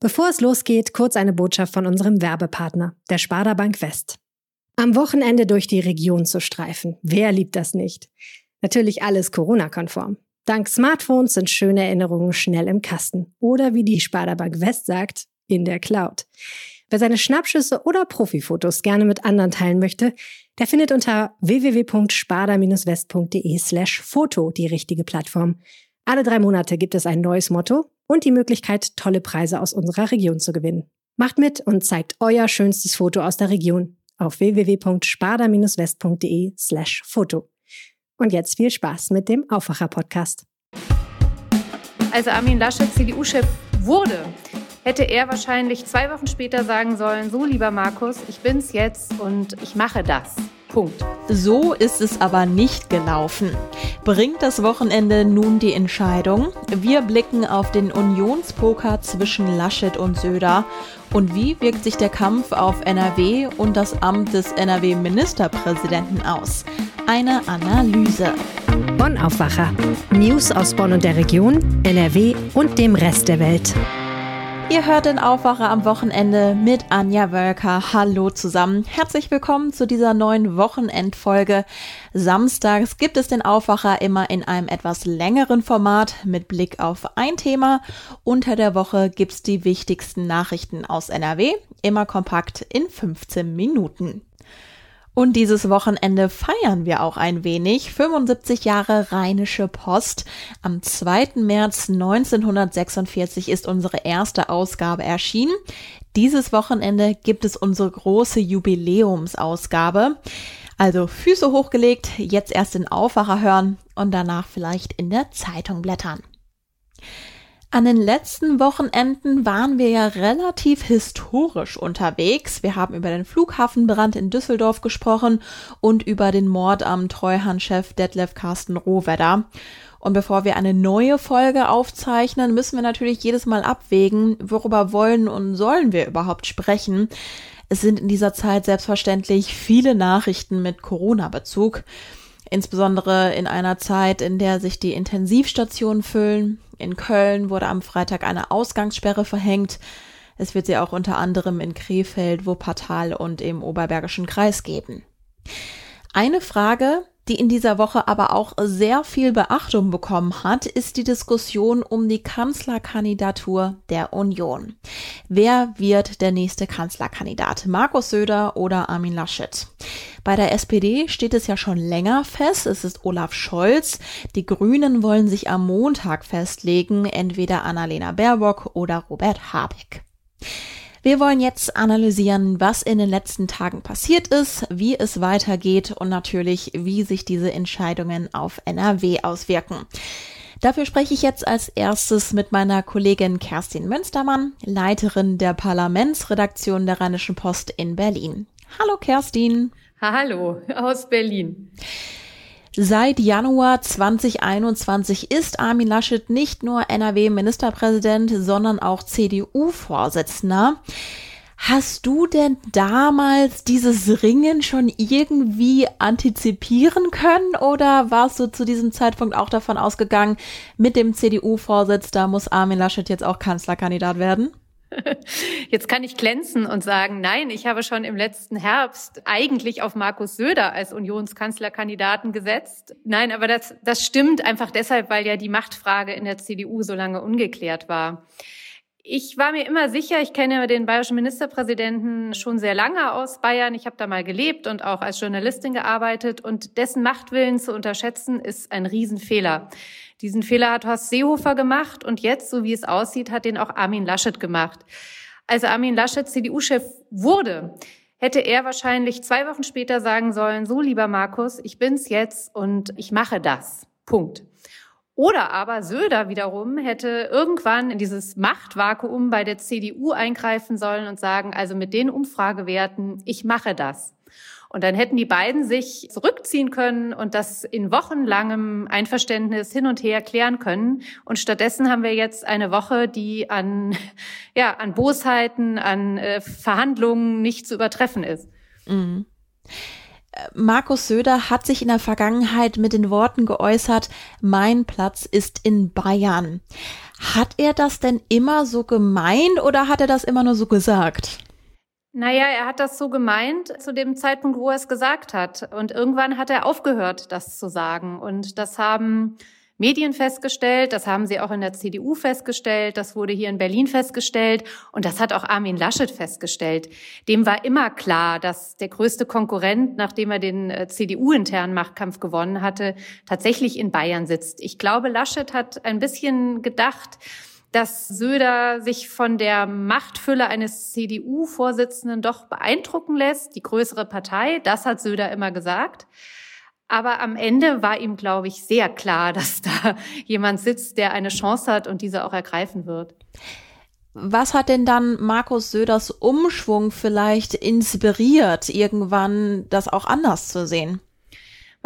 Bevor es losgeht, kurz eine Botschaft von unserem Werbepartner, der Sparda Bank West. Am Wochenende durch die Region zu streifen. Wer liebt das nicht? Natürlich alles Corona-konform. Dank Smartphones sind schöne Erinnerungen schnell im Kasten. Oder wie die Sparda Bank West sagt, in der Cloud. Wer seine Schnappschüsse oder Profifotos gerne mit anderen teilen möchte, der findet unter www.sparda-west.de slash Foto die richtige Plattform. Alle drei Monate gibt es ein neues Motto und die Möglichkeit, tolle Preise aus unserer Region zu gewinnen. Macht mit und zeigt euer schönstes Foto aus der Region auf www.sparda-west.de slash Foto. Und jetzt viel Spaß mit dem Aufwacher-Podcast. Als Armin Laschet CDU-Chef wurde, hätte er wahrscheinlich zwei Wochen später sagen sollen, so lieber Markus, ich bin's jetzt und ich mache das. Punkt. So ist es aber nicht gelaufen. Bringt das Wochenende nun die Entscheidung? Wir blicken auf den Unionspoker zwischen Laschet und Söder. Und wie wirkt sich der Kampf auf NRW und das Amt des NRW-Ministerpräsidenten aus? Eine Analyse. Bonn Aufwacher. News aus Bonn und der Region, NRW und dem Rest der Welt. Ihr hört den Aufwacher am Wochenende mit Anja Wölker. Hallo zusammen. Herzlich willkommen zu dieser neuen Wochenendfolge. Samstags gibt es den Aufwacher immer in einem etwas längeren Format mit Blick auf ein Thema. Unter der Woche gibt's die wichtigsten Nachrichten aus NRW, immer kompakt in 15 Minuten. Und dieses Wochenende feiern wir auch ein wenig. 75 Jahre Rheinische Post. Am 2. März 1946 ist unsere erste Ausgabe erschienen. Dieses Wochenende gibt es unsere große Jubiläumsausgabe. Also Füße hochgelegt, jetzt erst den Aufwacher hören und danach vielleicht in der Zeitung blättern. An den letzten Wochenenden waren wir ja relativ historisch unterwegs. Wir haben über den Flughafenbrand in Düsseldorf gesprochen und über den Mord am Treuhandchef Detlef Carsten Rohwedder. Und bevor wir eine neue Folge aufzeichnen, müssen wir natürlich jedes Mal abwägen, worüber wollen und sollen wir überhaupt sprechen. Es sind in dieser Zeit selbstverständlich viele Nachrichten mit Corona-Bezug. Insbesondere in einer Zeit, in der sich die Intensivstationen füllen. In Köln wurde am Freitag eine Ausgangssperre verhängt. Es wird sie auch unter anderem in Krefeld, Wuppertal und im Oberbergischen Kreis geben. Eine Frage, die in dieser Woche aber auch sehr viel Beachtung bekommen hat, ist die Diskussion um die Kanzlerkandidatur der Union. Wer wird der nächste Kanzlerkandidat? Markus Söder oder Armin Laschet? Bei der SPD steht es ja schon länger fest. Es ist Olaf Scholz. Die Grünen wollen sich am Montag festlegen, entweder Annalena Baerbock oder Robert Habeck. Wir wollen jetzt analysieren, was in den letzten Tagen passiert ist, wie es weitergeht und natürlich, wie sich diese Entscheidungen auf NRW auswirken. Dafür spreche ich jetzt als erstes mit meiner Kollegin Kerstin Münstermann, Leiterin der Parlamentsredaktion der Rheinischen Post in Berlin. Hallo Kerstin. Hallo aus Berlin. Seit Januar 2021 ist Armin Laschet nicht nur NRW-Ministerpräsident, sondern auch CDU-Vorsitzender. Hast du denn damals dieses Ringen schon irgendwie antizipieren können oder warst du zu diesem Zeitpunkt auch davon ausgegangen, mit dem CDU-Vorsitz, da muss Armin Laschet jetzt auch Kanzlerkandidat werden? Jetzt kann ich glänzen und sagen, nein, ich habe schon im letzten Herbst eigentlich auf Markus Söder als Unionskanzlerkandidaten gesetzt. Nein, aber das, das stimmt einfach deshalb, weil ja die Machtfrage in der CDU so lange ungeklärt war. Ich war mir immer sicher, ich kenne den bayerischen Ministerpräsidenten schon sehr lange aus Bayern. Ich habe da mal gelebt und auch als Journalistin gearbeitet. Und dessen Machtwillen zu unterschätzen, ist ein Riesenfehler. Diesen Fehler hat Horst Seehofer gemacht und jetzt, so wie es aussieht, hat den auch Armin Laschet gemacht. Als Armin Laschet CDU-Chef wurde, hätte er wahrscheinlich zwei Wochen später sagen sollen, so lieber Markus, ich bin's jetzt und ich mache das. Punkt. Oder aber Söder wiederum hätte irgendwann in dieses Machtvakuum bei der CDU eingreifen sollen und sagen, also mit den Umfragewerten, ich mache das. Und dann hätten die beiden sich zurückziehen können und das in wochenlangem Einverständnis hin und her klären können. Und stattdessen haben wir jetzt eine Woche, die an, ja, an Bosheiten, an äh, Verhandlungen nicht zu übertreffen ist. Mhm. Markus Söder hat sich in der Vergangenheit mit den Worten geäußert, mein Platz ist in Bayern. Hat er das denn immer so gemeint oder hat er das immer nur so gesagt? Naja, er hat das so gemeint zu dem Zeitpunkt, wo er es gesagt hat. Und irgendwann hat er aufgehört, das zu sagen. Und das haben Medien festgestellt, das haben sie auch in der CDU festgestellt, das wurde hier in Berlin festgestellt und das hat auch Armin Laschet festgestellt. Dem war immer klar, dass der größte Konkurrent, nachdem er den äh, CDU-internen Machtkampf gewonnen hatte, tatsächlich in Bayern sitzt. Ich glaube, Laschet hat ein bisschen gedacht, dass Söder sich von der Machtfülle eines CDU-Vorsitzenden doch beeindrucken lässt, die größere Partei, das hat Söder immer gesagt. Aber am Ende war ihm, glaube ich, sehr klar, dass da jemand sitzt, der eine Chance hat und diese auch ergreifen wird. Was hat denn dann Markus Söders Umschwung vielleicht inspiriert, irgendwann das auch anders zu sehen?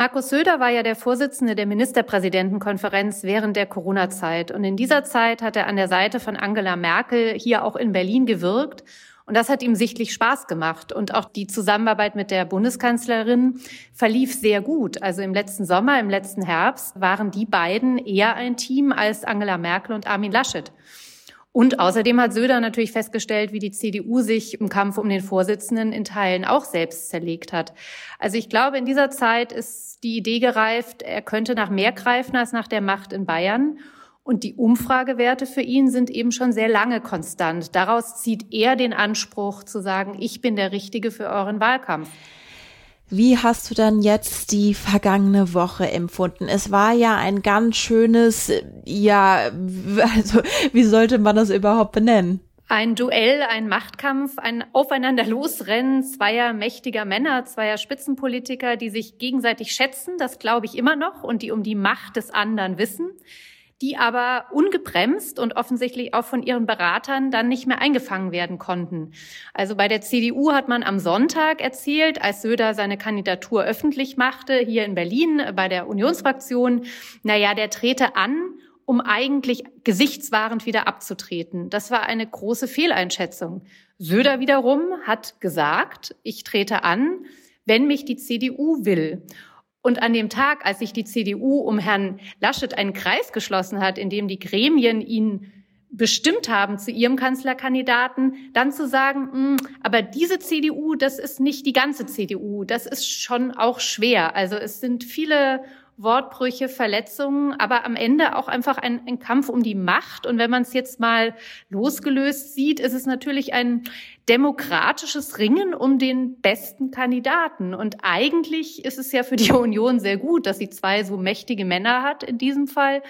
Markus Söder war ja der Vorsitzende der Ministerpräsidentenkonferenz während der Corona-Zeit. Und in dieser Zeit hat er an der Seite von Angela Merkel hier auch in Berlin gewirkt und das hat ihm sichtlich Spaß gemacht. Und auch die Zusammenarbeit mit der Bundeskanzlerin verlief sehr gut. Also im letzten Sommer, im letzten Herbst waren die beiden eher ein Team als Angela Merkel und Armin Laschet. Und außerdem hat Söder natürlich festgestellt, wie die CDU sich im Kampf um den Vorsitzenden in Teilen auch selbst zerlegt hat. Also ich glaube, in dieser Zeit ist die Idee gereift, er könnte nach mehr greifen als nach der Macht in Bayern. Und die Umfragewerte für ihn sind eben schon sehr lange konstant. Daraus zieht er den Anspruch zu sagen, ich bin der Richtige für euren Wahlkampf. Wie hast du dann jetzt die vergangene Woche empfunden? Es war ja ein ganz schönes, ja, also wie sollte man das überhaupt benennen? Ein Duell, ein Machtkampf, ein Aufeinanderlosrennen zweier mächtiger Männer, zweier Spitzenpolitiker, die sich gegenseitig schätzen, das glaube ich immer noch, und die um die Macht des anderen wissen die aber ungebremst und offensichtlich auch von ihren Beratern dann nicht mehr eingefangen werden konnten. Also bei der CDU hat man am Sonntag erzählt, als Söder seine Kandidatur öffentlich machte, hier in Berlin bei der Unionsfraktion, naja, der trete an, um eigentlich gesichtswahrend wieder abzutreten. Das war eine große Fehleinschätzung. Söder wiederum hat gesagt, ich trete an, wenn mich die CDU will. Und an dem Tag, als sich die CDU um Herrn Laschet einen Kreis geschlossen hat, in dem die Gremien ihn bestimmt haben zu ihrem Kanzlerkandidaten, dann zu sagen, hm, aber diese CDU, das ist nicht die ganze CDU, das ist schon auch schwer. Also es sind viele Wortbrüche, Verletzungen, aber am Ende auch einfach ein, ein Kampf um die Macht. Und wenn man es jetzt mal losgelöst sieht, ist es natürlich ein demokratisches Ringen um den besten Kandidaten. Und eigentlich ist es ja für die Union sehr gut, dass sie zwei so mächtige Männer hat in diesem Fall,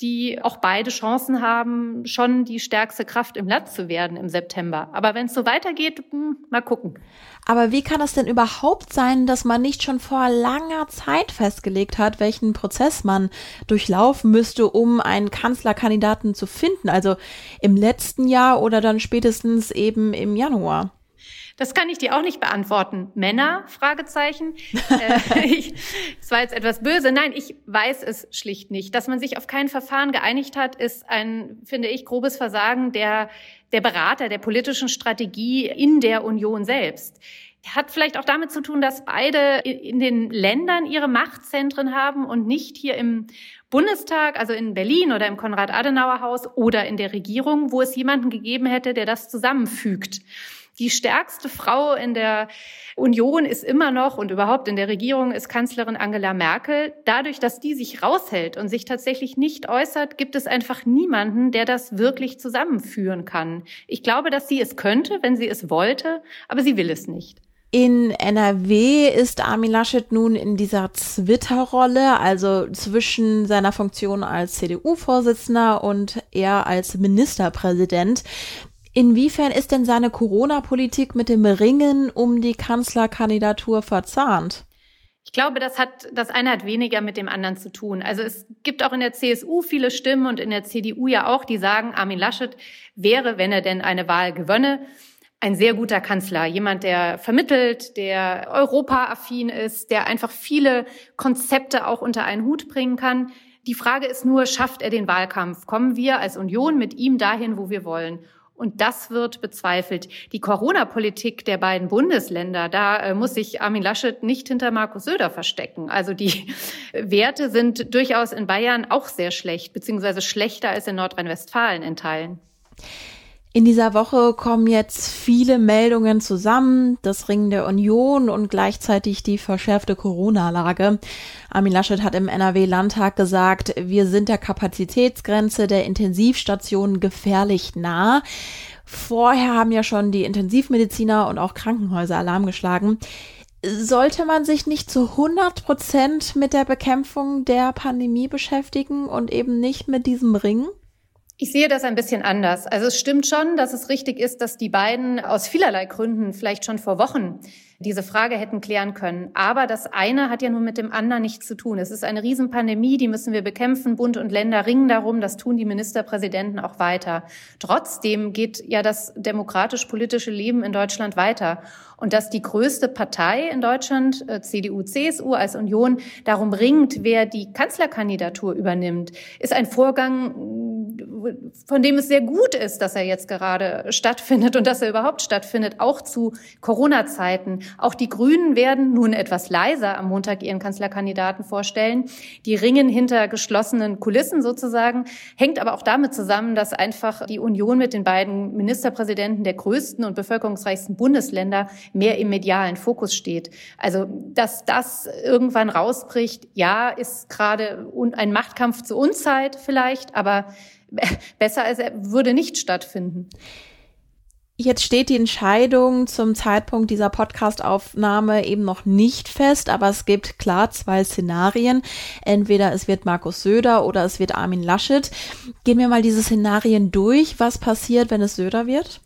die auch beide Chancen haben, schon die stärkste Kraft im Land zu werden im September. Aber wenn es so weitergeht, hm, mal gucken. Aber wie kann es denn überhaupt sein, dass man nicht schon vor langer Zeit festgelegt hat, welchen Prozess man durchlaufen müsste, um einen Kanzlerkandidaten zu finden? Also im letzten Jahr oder dann spätestens eben im Januar? Das kann ich dir auch nicht beantworten. Männer? Fragezeichen. äh, ich, das war jetzt etwas böse. Nein, ich weiß es schlicht nicht. Dass man sich auf kein Verfahren geeinigt hat, ist ein, finde ich, grobes Versagen der, der Berater, der politischen Strategie in der Union selbst hat vielleicht auch damit zu tun, dass beide in den Ländern ihre Machtzentren haben und nicht hier im Bundestag, also in Berlin oder im Konrad-Adenauer-Haus oder in der Regierung, wo es jemanden gegeben hätte, der das zusammenfügt. Die stärkste Frau in der Union ist immer noch und überhaupt in der Regierung ist Kanzlerin Angela Merkel. Dadurch, dass die sich raushält und sich tatsächlich nicht äußert, gibt es einfach niemanden, der das wirklich zusammenführen kann. Ich glaube, dass sie es könnte, wenn sie es wollte, aber sie will es nicht. In NRW ist Armin Laschet nun in dieser Twitter-Rolle, also zwischen seiner Funktion als CDU-Vorsitzender und er als Ministerpräsident. Inwiefern ist denn seine Corona-Politik mit dem Ringen um die Kanzlerkandidatur verzahnt? Ich glaube, das hat, das eine hat weniger mit dem anderen zu tun. Also es gibt auch in der CSU viele Stimmen und in der CDU ja auch, die sagen, Armin Laschet wäre, wenn er denn eine Wahl gewönne, ein sehr guter Kanzler, jemand, der vermittelt, der europaaffin ist, der einfach viele Konzepte auch unter einen Hut bringen kann. Die Frage ist nur, schafft er den Wahlkampf? Kommen wir als Union mit ihm dahin, wo wir wollen? Und das wird bezweifelt. Die Corona-Politik der beiden Bundesländer, da äh, muss sich Armin Laschet nicht hinter Markus Söder verstecken. Also die Werte sind durchaus in Bayern auch sehr schlecht, beziehungsweise schlechter als in Nordrhein-Westfalen in Teilen. In dieser Woche kommen jetzt viele Meldungen zusammen, das Ringen der Union und gleichzeitig die verschärfte Corona-Lage. Armin Laschet hat im NRW-Landtag gesagt, wir sind der Kapazitätsgrenze der Intensivstationen gefährlich nah. Vorher haben ja schon die Intensivmediziner und auch Krankenhäuser Alarm geschlagen. Sollte man sich nicht zu 100 Prozent mit der Bekämpfung der Pandemie beschäftigen und eben nicht mit diesem Ringen? Ich sehe das ein bisschen anders. Also es stimmt schon, dass es richtig ist, dass die beiden aus vielerlei Gründen vielleicht schon vor Wochen diese Frage hätten klären können. Aber das eine hat ja nun mit dem anderen nichts zu tun. Es ist eine Riesenpandemie, die müssen wir bekämpfen. Bund und Länder ringen darum, das tun die Ministerpräsidenten auch weiter. Trotzdem geht ja das demokratisch-politische Leben in Deutschland weiter. Und dass die größte Partei in Deutschland, äh, CDU, CSU als Union, darum ringt, wer die Kanzlerkandidatur übernimmt, ist ein Vorgang, von dem es sehr gut ist, dass er jetzt gerade stattfindet und dass er überhaupt stattfindet, auch zu Corona-Zeiten. Auch die Grünen werden nun etwas leiser am Montag ihren Kanzlerkandidaten vorstellen. Die ringen hinter geschlossenen Kulissen sozusagen, hängt aber auch damit zusammen, dass einfach die Union mit den beiden Ministerpräsidenten der größten und bevölkerungsreichsten Bundesländer mehr im medialen Fokus steht. Also, dass das irgendwann rausbricht, ja, ist gerade ein Machtkampf zur Unzeit vielleicht, aber besser als er würde nicht stattfinden. Jetzt steht die Entscheidung zum Zeitpunkt dieser Podcastaufnahme eben noch nicht fest, aber es gibt klar zwei Szenarien. Entweder es wird Markus Söder oder es wird Armin Laschet. Gehen wir mal diese Szenarien durch. Was passiert, wenn es Söder wird?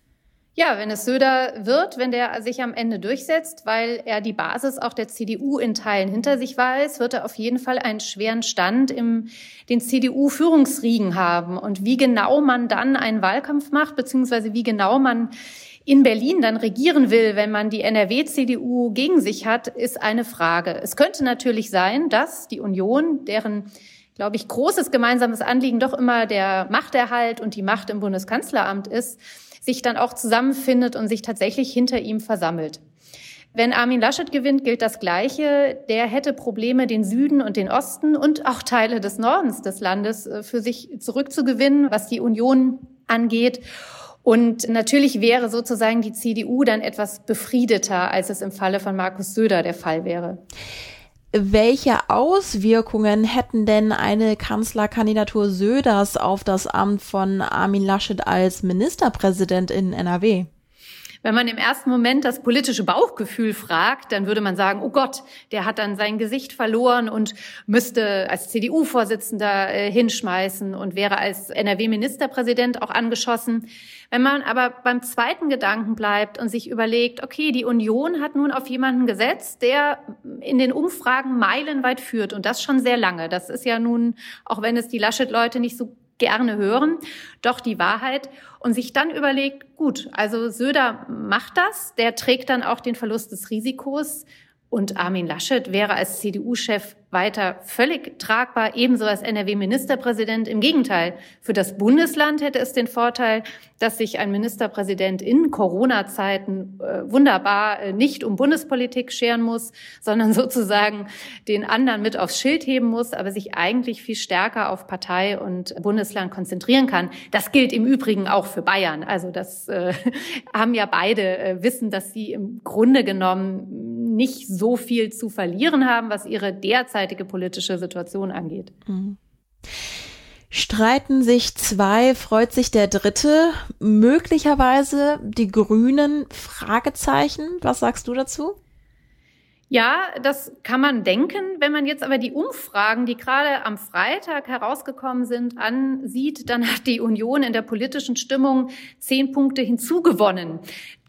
Ja, wenn es Söder wird, wenn der sich am Ende durchsetzt, weil er die Basis auch der CDU in Teilen hinter sich weiß, wird er auf jeden Fall einen schweren Stand im den CDU-Führungsriegen haben. Und wie genau man dann einen Wahlkampf macht, beziehungsweise wie genau man in Berlin dann regieren will, wenn man die NRW-CDU gegen sich hat, ist eine Frage. Es könnte natürlich sein, dass die Union, deren glaube ich, großes gemeinsames Anliegen doch immer der Machterhalt und die Macht im Bundeskanzleramt ist, sich dann auch zusammenfindet und sich tatsächlich hinter ihm versammelt. Wenn Armin Laschet gewinnt, gilt das Gleiche. Der hätte Probleme, den Süden und den Osten und auch Teile des Nordens des Landes äh, für sich zurückzugewinnen, was die Union angeht. Und natürlich wäre sozusagen die CDU dann etwas befriedeter, als es im Falle von Markus Söder der Fall wäre. Welche Auswirkungen hätten denn eine Kanzlerkandidatur Söders auf das Amt von Armin Laschet als Ministerpräsident in NRW? Wenn man im ersten Moment das politische Bauchgefühl fragt, dann würde man sagen, oh Gott, der hat dann sein Gesicht verloren und müsste als CDU-Vorsitzender äh, hinschmeißen und wäre als NRW-Ministerpräsident auch angeschossen. Wenn man aber beim zweiten Gedanken bleibt und sich überlegt, okay, die Union hat nun auf jemanden gesetzt, der in den Umfragen meilenweit führt und das schon sehr lange. Das ist ja nun, auch wenn es die Laschet-Leute nicht so gerne hören, doch die Wahrheit. Und sich dann überlegt, gut, also Söder macht das, der trägt dann auch den Verlust des Risikos und Armin Laschet wäre als CDU-Chef weiter völlig tragbar, ebenso als NRW-Ministerpräsident. Im Gegenteil, für das Bundesland hätte es den Vorteil, dass sich ein Ministerpräsident in Corona-Zeiten äh, wunderbar äh, nicht um Bundespolitik scheren muss, sondern sozusagen den anderen mit aufs Schild heben muss, aber sich eigentlich viel stärker auf Partei und Bundesland konzentrieren kann. Das gilt im Übrigen auch für Bayern. Also das äh, haben ja beide äh, wissen, dass sie im Grunde genommen nicht so viel zu verlieren haben, was ihre derzeitige politische Situation angeht. Mhm. Streiten sich zwei, freut sich der dritte, möglicherweise die Grünen, Fragezeichen. Was sagst du dazu? Ja, das kann man denken. Wenn man jetzt aber die Umfragen, die gerade am Freitag herausgekommen sind, ansieht, dann hat die Union in der politischen Stimmung zehn Punkte hinzugewonnen.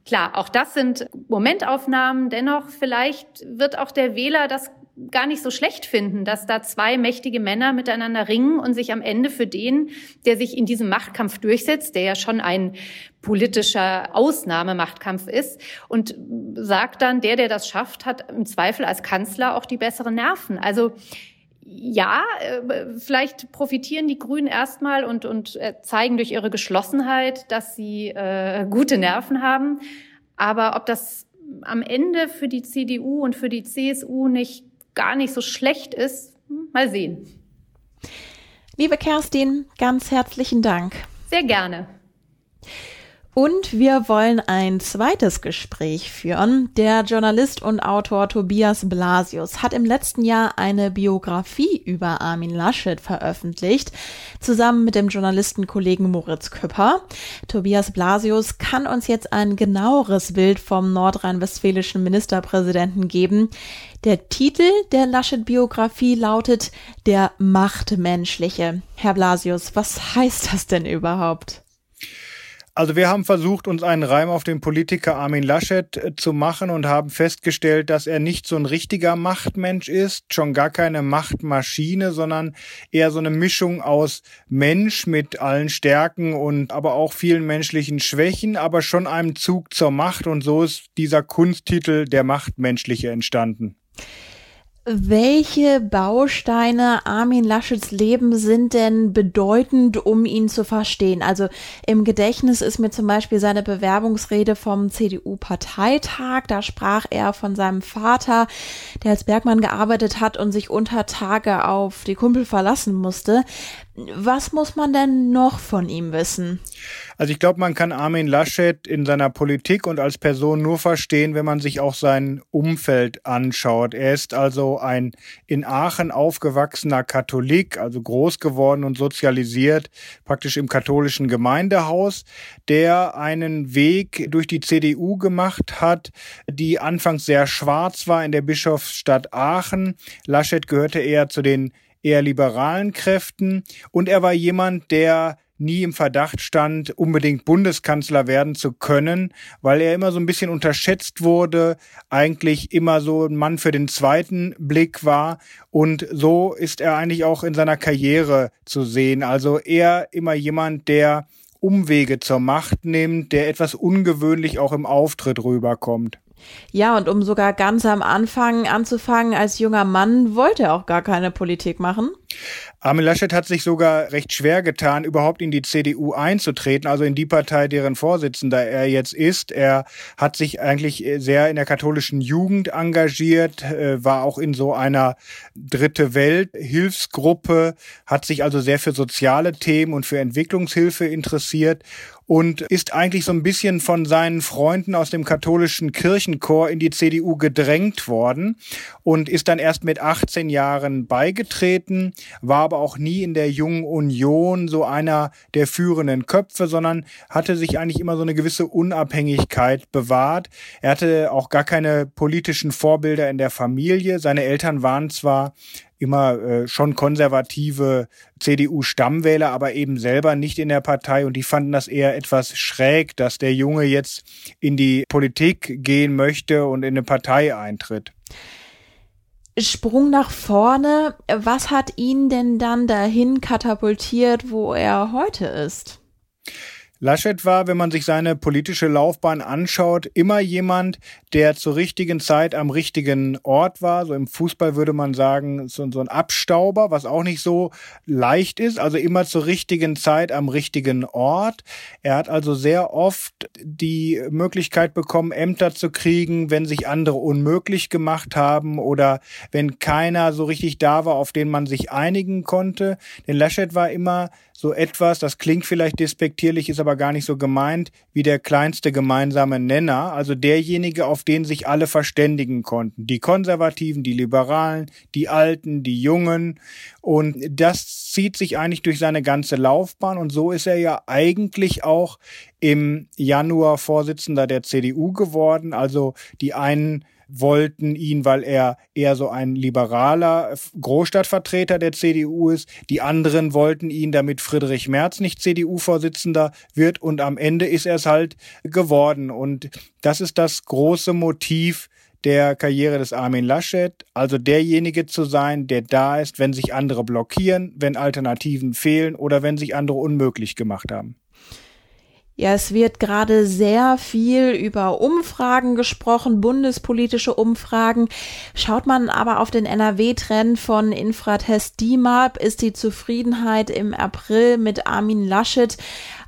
Klar, auch das sind Momentaufnahmen. Dennoch, vielleicht wird auch der Wähler das gar nicht so schlecht finden, dass da zwei mächtige Männer miteinander ringen und sich am Ende für den, der sich in diesem Machtkampf durchsetzt, der ja schon ein politischer Ausnahmemachtkampf ist, und sagt dann, der, der das schafft, hat im Zweifel als Kanzler auch die besseren Nerven. Also ja, äh, vielleicht profitieren die Grünen erstmal und, und äh, zeigen durch ihre Geschlossenheit, dass sie äh, gute Nerven haben. Aber ob das am Ende für die CDU und für die CSU nicht gar nicht so schlecht ist, hm, mal sehen. Liebe Kerstin, ganz herzlichen Dank. Sehr gerne. Und wir wollen ein zweites Gespräch führen. Der Journalist und Autor Tobias Blasius hat im letzten Jahr eine Biografie über Armin Laschet veröffentlicht, zusammen mit dem Journalistenkollegen Moritz Küpper. Tobias Blasius kann uns jetzt ein genaueres Bild vom nordrhein-westfälischen Ministerpräsidenten geben. Der Titel der Laschet-Biografie lautet Der Machtmenschliche. Herr Blasius, was heißt das denn überhaupt? Also wir haben versucht, uns einen Reim auf den Politiker Armin Laschet äh, zu machen und haben festgestellt, dass er nicht so ein richtiger Machtmensch ist, schon gar keine Machtmaschine, sondern eher so eine Mischung aus Mensch mit allen Stärken und aber auch vielen menschlichen Schwächen, aber schon einem Zug zur Macht und so ist dieser Kunsttitel der Machtmenschliche entstanden. Welche Bausteine Armin Laschets Leben sind denn bedeutend, um ihn zu verstehen? Also im Gedächtnis ist mir zum Beispiel seine Bewerbungsrede vom CDU-Parteitag. Da sprach er von seinem Vater, der als Bergmann gearbeitet hat und sich unter Tage auf die Kumpel verlassen musste. Was muss man denn noch von ihm wissen? Also ich glaube, man kann Armin Laschet in seiner Politik und als Person nur verstehen, wenn man sich auch sein Umfeld anschaut. Er ist also ein in Aachen aufgewachsener Katholik, also groß geworden und sozialisiert, praktisch im katholischen Gemeindehaus, der einen Weg durch die CDU gemacht hat, die anfangs sehr schwarz war in der Bischofsstadt Aachen. Laschet gehörte eher zu den eher liberalen Kräften und er war jemand, der nie im Verdacht stand, unbedingt Bundeskanzler werden zu können, weil er immer so ein bisschen unterschätzt wurde, eigentlich immer so ein Mann für den zweiten Blick war und so ist er eigentlich auch in seiner Karriere zu sehen. Also er immer jemand, der Umwege zur Macht nimmt, der etwas ungewöhnlich auch im Auftritt rüberkommt. Ja, und um sogar ganz am Anfang anzufangen, als junger Mann wollte er auch gar keine Politik machen. Armin Laschet hat sich sogar recht schwer getan, überhaupt in die CDU einzutreten, also in die Partei, deren Vorsitzender er jetzt ist. Er hat sich eigentlich sehr in der katholischen Jugend engagiert, äh, war auch in so einer dritte Welt Hilfsgruppe, hat sich also sehr für soziale Themen und für Entwicklungshilfe interessiert und ist eigentlich so ein bisschen von seinen Freunden aus dem katholischen Kirchenchor in die CDU gedrängt worden und ist dann erst mit 18 Jahren beigetreten, war aber auch nie in der jungen Union so einer der führenden Köpfe, sondern hatte sich eigentlich immer so eine gewisse Unabhängigkeit bewahrt. Er hatte auch gar keine politischen Vorbilder in der Familie. Seine Eltern waren zwar immer äh, schon konservative CDU-Stammwähler, aber eben selber nicht in der Partei und die fanden das eher etwas schräg, dass der Junge jetzt in die Politik gehen möchte und in eine Partei eintritt. Sprung nach vorne, was hat ihn denn dann dahin katapultiert, wo er heute ist? Laschet war, wenn man sich seine politische Laufbahn anschaut, immer jemand, der zur richtigen Zeit am richtigen Ort war. So im Fußball würde man sagen, so, ein Abstauber, was auch nicht so leicht ist. Also immer zur richtigen Zeit am richtigen Ort. Er hat also sehr oft die Möglichkeit bekommen, Ämter zu kriegen, wenn sich andere unmöglich gemacht haben oder wenn keiner so richtig da war, auf den man sich einigen konnte. Denn Laschet war immer so etwas, das klingt vielleicht despektierlich, ist aber gar nicht so gemeint, wie der kleinste gemeinsame Nenner, also derjenige, auf den sich alle verständigen konnten. Die Konservativen, die Liberalen, die Alten, die Jungen. Und das zieht sich eigentlich durch seine ganze Laufbahn. Und so ist er ja eigentlich auch im Januar Vorsitzender der CDU geworden. Also die einen wollten ihn, weil er eher so ein liberaler Großstadtvertreter der CDU ist. Die anderen wollten ihn, damit Friedrich Merz nicht CDU-Vorsitzender wird. Und am Ende ist er es halt geworden. Und das ist das große Motiv der Karriere des Armin Laschet, also derjenige zu sein, der da ist, wenn sich andere blockieren, wenn Alternativen fehlen oder wenn sich andere unmöglich gemacht haben. Ja, es wird gerade sehr viel über Umfragen gesprochen, bundespolitische Umfragen. Schaut man aber auf den NRW-Trend von Infratest DIMAP, ist die Zufriedenheit im April mit Armin Laschet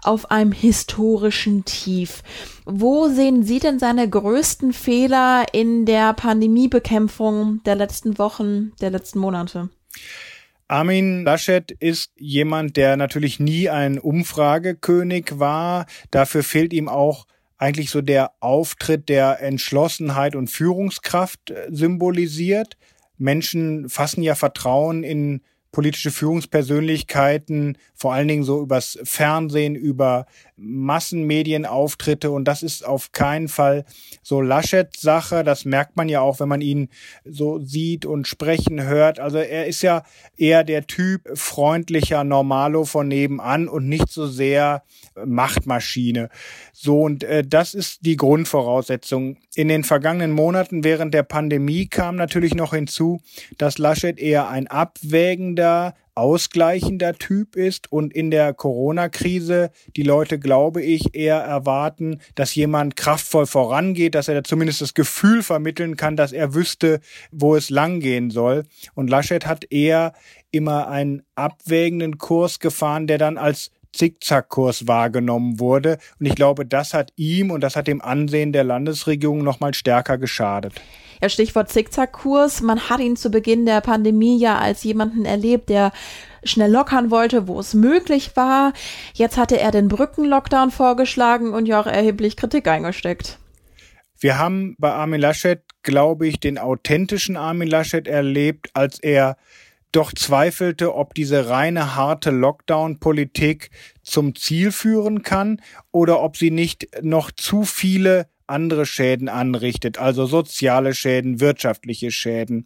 auf einem historischen Tief. Wo sehen Sie denn seine größten Fehler in der Pandemiebekämpfung der letzten Wochen, der letzten Monate? Armin Laschet ist jemand, der natürlich nie ein Umfragekönig war. Dafür fehlt ihm auch eigentlich so der Auftritt, der Entschlossenheit und Führungskraft äh, symbolisiert. Menschen fassen ja Vertrauen in politische Führungspersönlichkeiten, vor allen Dingen so übers Fernsehen, über Massenmedienauftritte und das ist auf keinen Fall so Laschets Sache. Das merkt man ja auch, wenn man ihn so sieht und sprechen hört. Also er ist ja eher der Typ freundlicher Normalo von nebenan und nicht so sehr Machtmaschine. So und äh, das ist die Grundvoraussetzung. In den vergangenen Monaten während der Pandemie kam natürlich noch hinzu, dass Laschet eher ein abwägender, ausgleichender Typ ist und in der Corona-Krise die Leute, glaube ich, eher erwarten, dass jemand kraftvoll vorangeht, dass er zumindest das Gefühl vermitteln kann, dass er wüsste, wo es langgehen soll. Und Laschet hat eher immer einen abwägenden Kurs gefahren, der dann als Zickzackkurs wahrgenommen wurde. Und ich glaube, das hat ihm und das hat dem Ansehen der Landesregierung noch mal stärker geschadet. Ja, Stichwort Zickzackkurs. Man hat ihn zu Beginn der Pandemie ja als jemanden erlebt, der schnell lockern wollte, wo es möglich war. Jetzt hatte er den Brückenlockdown vorgeschlagen und ja auch erheblich Kritik eingesteckt. Wir haben bei Armin Laschet, glaube ich, den authentischen Armin Laschet erlebt, als er doch zweifelte, ob diese reine harte Lockdown-Politik zum Ziel führen kann oder ob sie nicht noch zu viele andere Schäden anrichtet, also soziale Schäden, wirtschaftliche Schäden.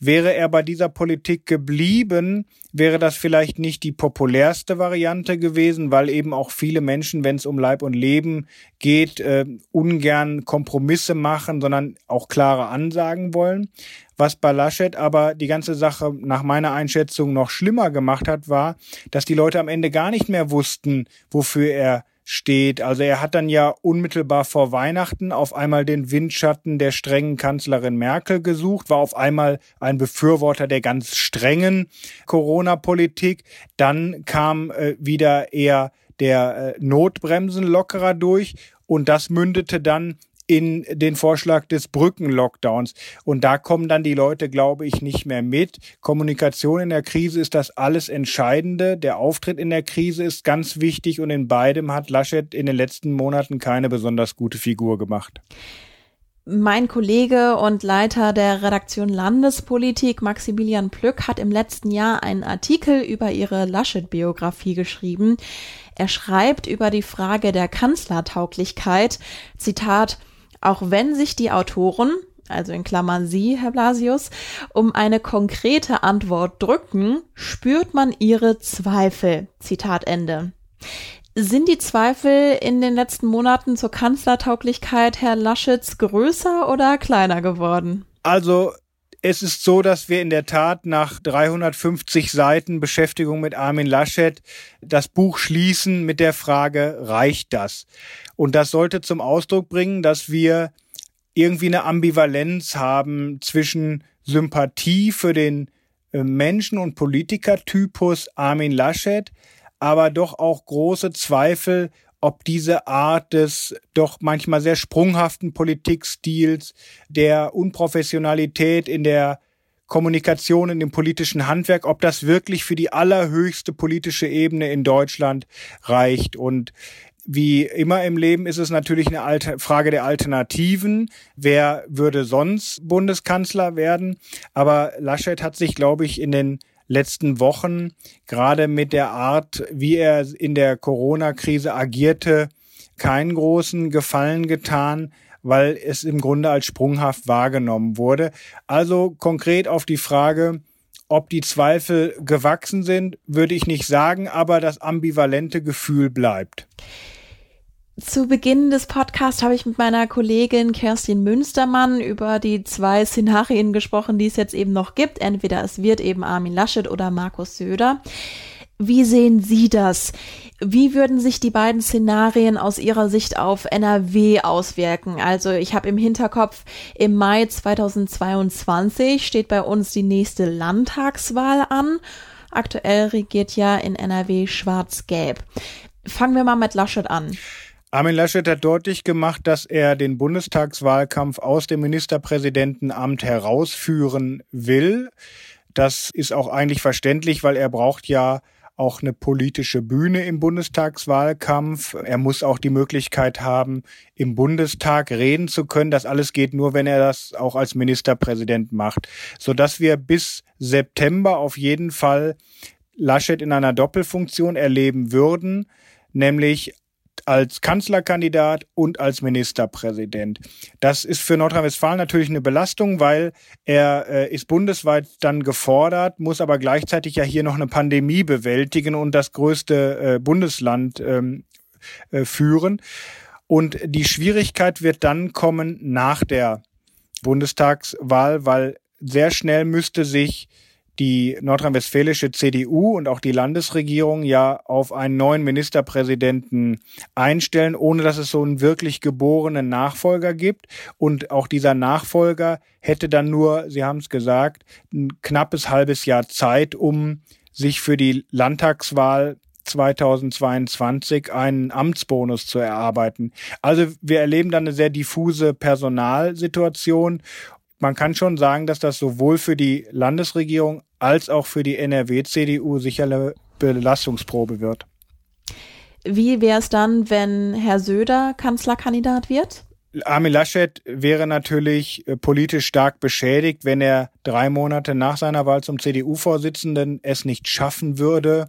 Wäre er bei dieser Politik geblieben, wäre das vielleicht nicht die populärste Variante gewesen, weil eben auch viele Menschen, wenn es um Leib und Leben geht, äh, ungern Kompromisse machen, sondern auch klare Ansagen wollen. Was bei Laschet aber die ganze Sache nach meiner Einschätzung noch schlimmer gemacht hat, war, dass die Leute am Ende gar nicht mehr wussten, wofür er steht. Also er hat dann ja unmittelbar vor Weihnachten auf einmal den Windschatten der strengen Kanzlerin Merkel gesucht, war auf einmal ein Befürworter der ganz strengen Corona-Politik. Dann kam äh, wieder eher der äh, Notbremsenlockerer durch und das mündete dann in den Vorschlag des Brückenlockdowns. Und da kommen dann die Leute, glaube ich, nicht mehr mit. Kommunikation in der Krise ist das alles Entscheidende. Der Auftritt in der Krise ist ganz wichtig und in beidem hat Laschet in den letzten Monaten keine besonders gute Figur gemacht. Mein Kollege und Leiter der Redaktion Landespolitik, Maximilian Plück, hat im letzten Jahr einen Artikel über ihre Laschet-Biografie geschrieben. Er schreibt über die Frage der Kanzlertauglichkeit, Zitat, auch wenn sich die Autoren, also in Klammern Sie, Herr Blasius, um eine konkrete Antwort drücken, spürt man ihre Zweifel. Zitat Ende. Sind die Zweifel in den letzten Monaten zur Kanzlertauglichkeit Herr Laschets größer oder kleiner geworden? Also es ist so, dass wir in der Tat nach 350 Seiten Beschäftigung mit Armin Laschet das Buch schließen mit der Frage, reicht das? Und das sollte zum Ausdruck bringen, dass wir irgendwie eine Ambivalenz haben zwischen Sympathie für den äh, Menschen- und Politikertypus Armin Laschet, aber doch auch große Zweifel, ob diese Art des doch manchmal sehr sprunghaften Politikstils, der Unprofessionalität in der Kommunikation in dem politischen Handwerk, ob das wirklich für die allerhöchste politische Ebene in Deutschland reicht. Und wie immer im Leben ist es natürlich eine Alter Frage der Alternativen. Wer würde sonst Bundeskanzler werden? Aber Laschet hat sich, glaube ich, in den letzten Wochen gerade mit der Art, wie er in der Corona-Krise agierte, keinen großen Gefallen getan, weil es im Grunde als sprunghaft wahrgenommen wurde. Also konkret auf die Frage, ob die Zweifel gewachsen sind, würde ich nicht sagen, aber das ambivalente Gefühl bleibt. Zu Beginn des Podcasts habe ich mit meiner Kollegin Kerstin Münstermann über die zwei Szenarien gesprochen, die es jetzt eben noch gibt. Entweder es wird eben Armin Laschet oder Markus Söder. Wie sehen Sie das? Wie würden sich die beiden Szenarien aus Ihrer Sicht auf NRW auswirken? Also ich habe im Hinterkopf, im Mai 2022 steht bei uns die nächste Landtagswahl an. Aktuell regiert ja in NRW schwarz-gelb. Fangen wir mal mit Laschet an. Armin Laschet hat deutlich gemacht, dass er den Bundestagswahlkampf aus dem Ministerpräsidentenamt herausführen will. Das ist auch eigentlich verständlich, weil er braucht ja auch eine politische Bühne im Bundestagswahlkampf. Er muss auch die Möglichkeit haben, im Bundestag reden zu können. Das alles geht nur, wenn er das auch als Ministerpräsident macht, sodass wir bis September auf jeden Fall Laschet in einer Doppelfunktion erleben würden, nämlich als Kanzlerkandidat und als Ministerpräsident. Das ist für Nordrhein-Westfalen natürlich eine Belastung, weil er äh, ist bundesweit dann gefordert, muss aber gleichzeitig ja hier noch eine Pandemie bewältigen und das größte äh, Bundesland ähm, äh, führen. Und die Schwierigkeit wird dann kommen nach der Bundestagswahl, weil sehr schnell müsste sich die nordrhein-westfälische CDU und auch die Landesregierung ja auf einen neuen Ministerpräsidenten einstellen, ohne dass es so einen wirklich geborenen Nachfolger gibt. Und auch dieser Nachfolger hätte dann nur, Sie haben es gesagt, ein knappes halbes Jahr Zeit, um sich für die Landtagswahl 2022 einen Amtsbonus zu erarbeiten. Also wir erleben dann eine sehr diffuse Personalsituation man kann schon sagen, dass das sowohl für die Landesregierung als auch für die NRW-CDU sicher eine Belastungsprobe wird. Wie wäre es dann, wenn Herr Söder Kanzlerkandidat wird? Armin Laschet wäre natürlich äh, politisch stark beschädigt, wenn er drei Monate nach seiner Wahl zum CDU-Vorsitzenden es nicht schaffen würde,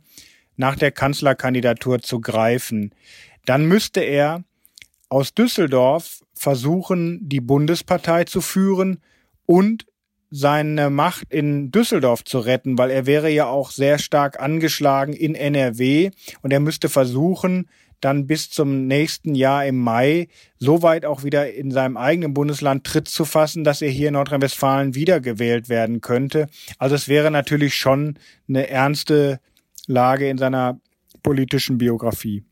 nach der Kanzlerkandidatur zu greifen. Dann müsste er aus Düsseldorf versuchen, die Bundespartei zu führen und seine Macht in Düsseldorf zu retten, weil er wäre ja auch sehr stark angeschlagen in NRW und er müsste versuchen, dann bis zum nächsten Jahr im Mai so weit auch wieder in seinem eigenen Bundesland Tritt zu fassen, dass er hier in Nordrhein-Westfalen wiedergewählt werden könnte. Also es wäre natürlich schon eine ernste Lage in seiner politischen Biografie.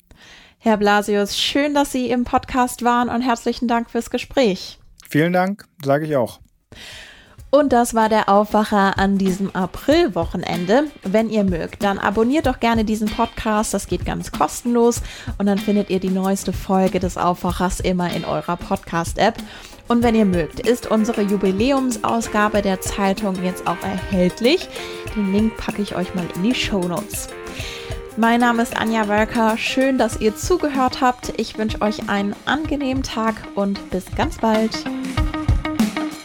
Herr Blasius, schön, dass Sie im Podcast waren und herzlichen Dank fürs Gespräch. Vielen Dank, sage ich auch. Und das war der Aufwacher an diesem April-Wochenende. Wenn ihr mögt, dann abonniert doch gerne diesen Podcast. Das geht ganz kostenlos. Und dann findet ihr die neueste Folge des Aufwachers immer in eurer Podcast-App. Und wenn ihr mögt, ist unsere Jubiläumsausgabe der Zeitung jetzt auch erhältlich. Den Link packe ich euch mal in die Show Notes. Mein Name ist Anja Wölker. Schön, dass ihr zugehört habt. Ich wünsche euch einen angenehmen Tag und bis ganz bald.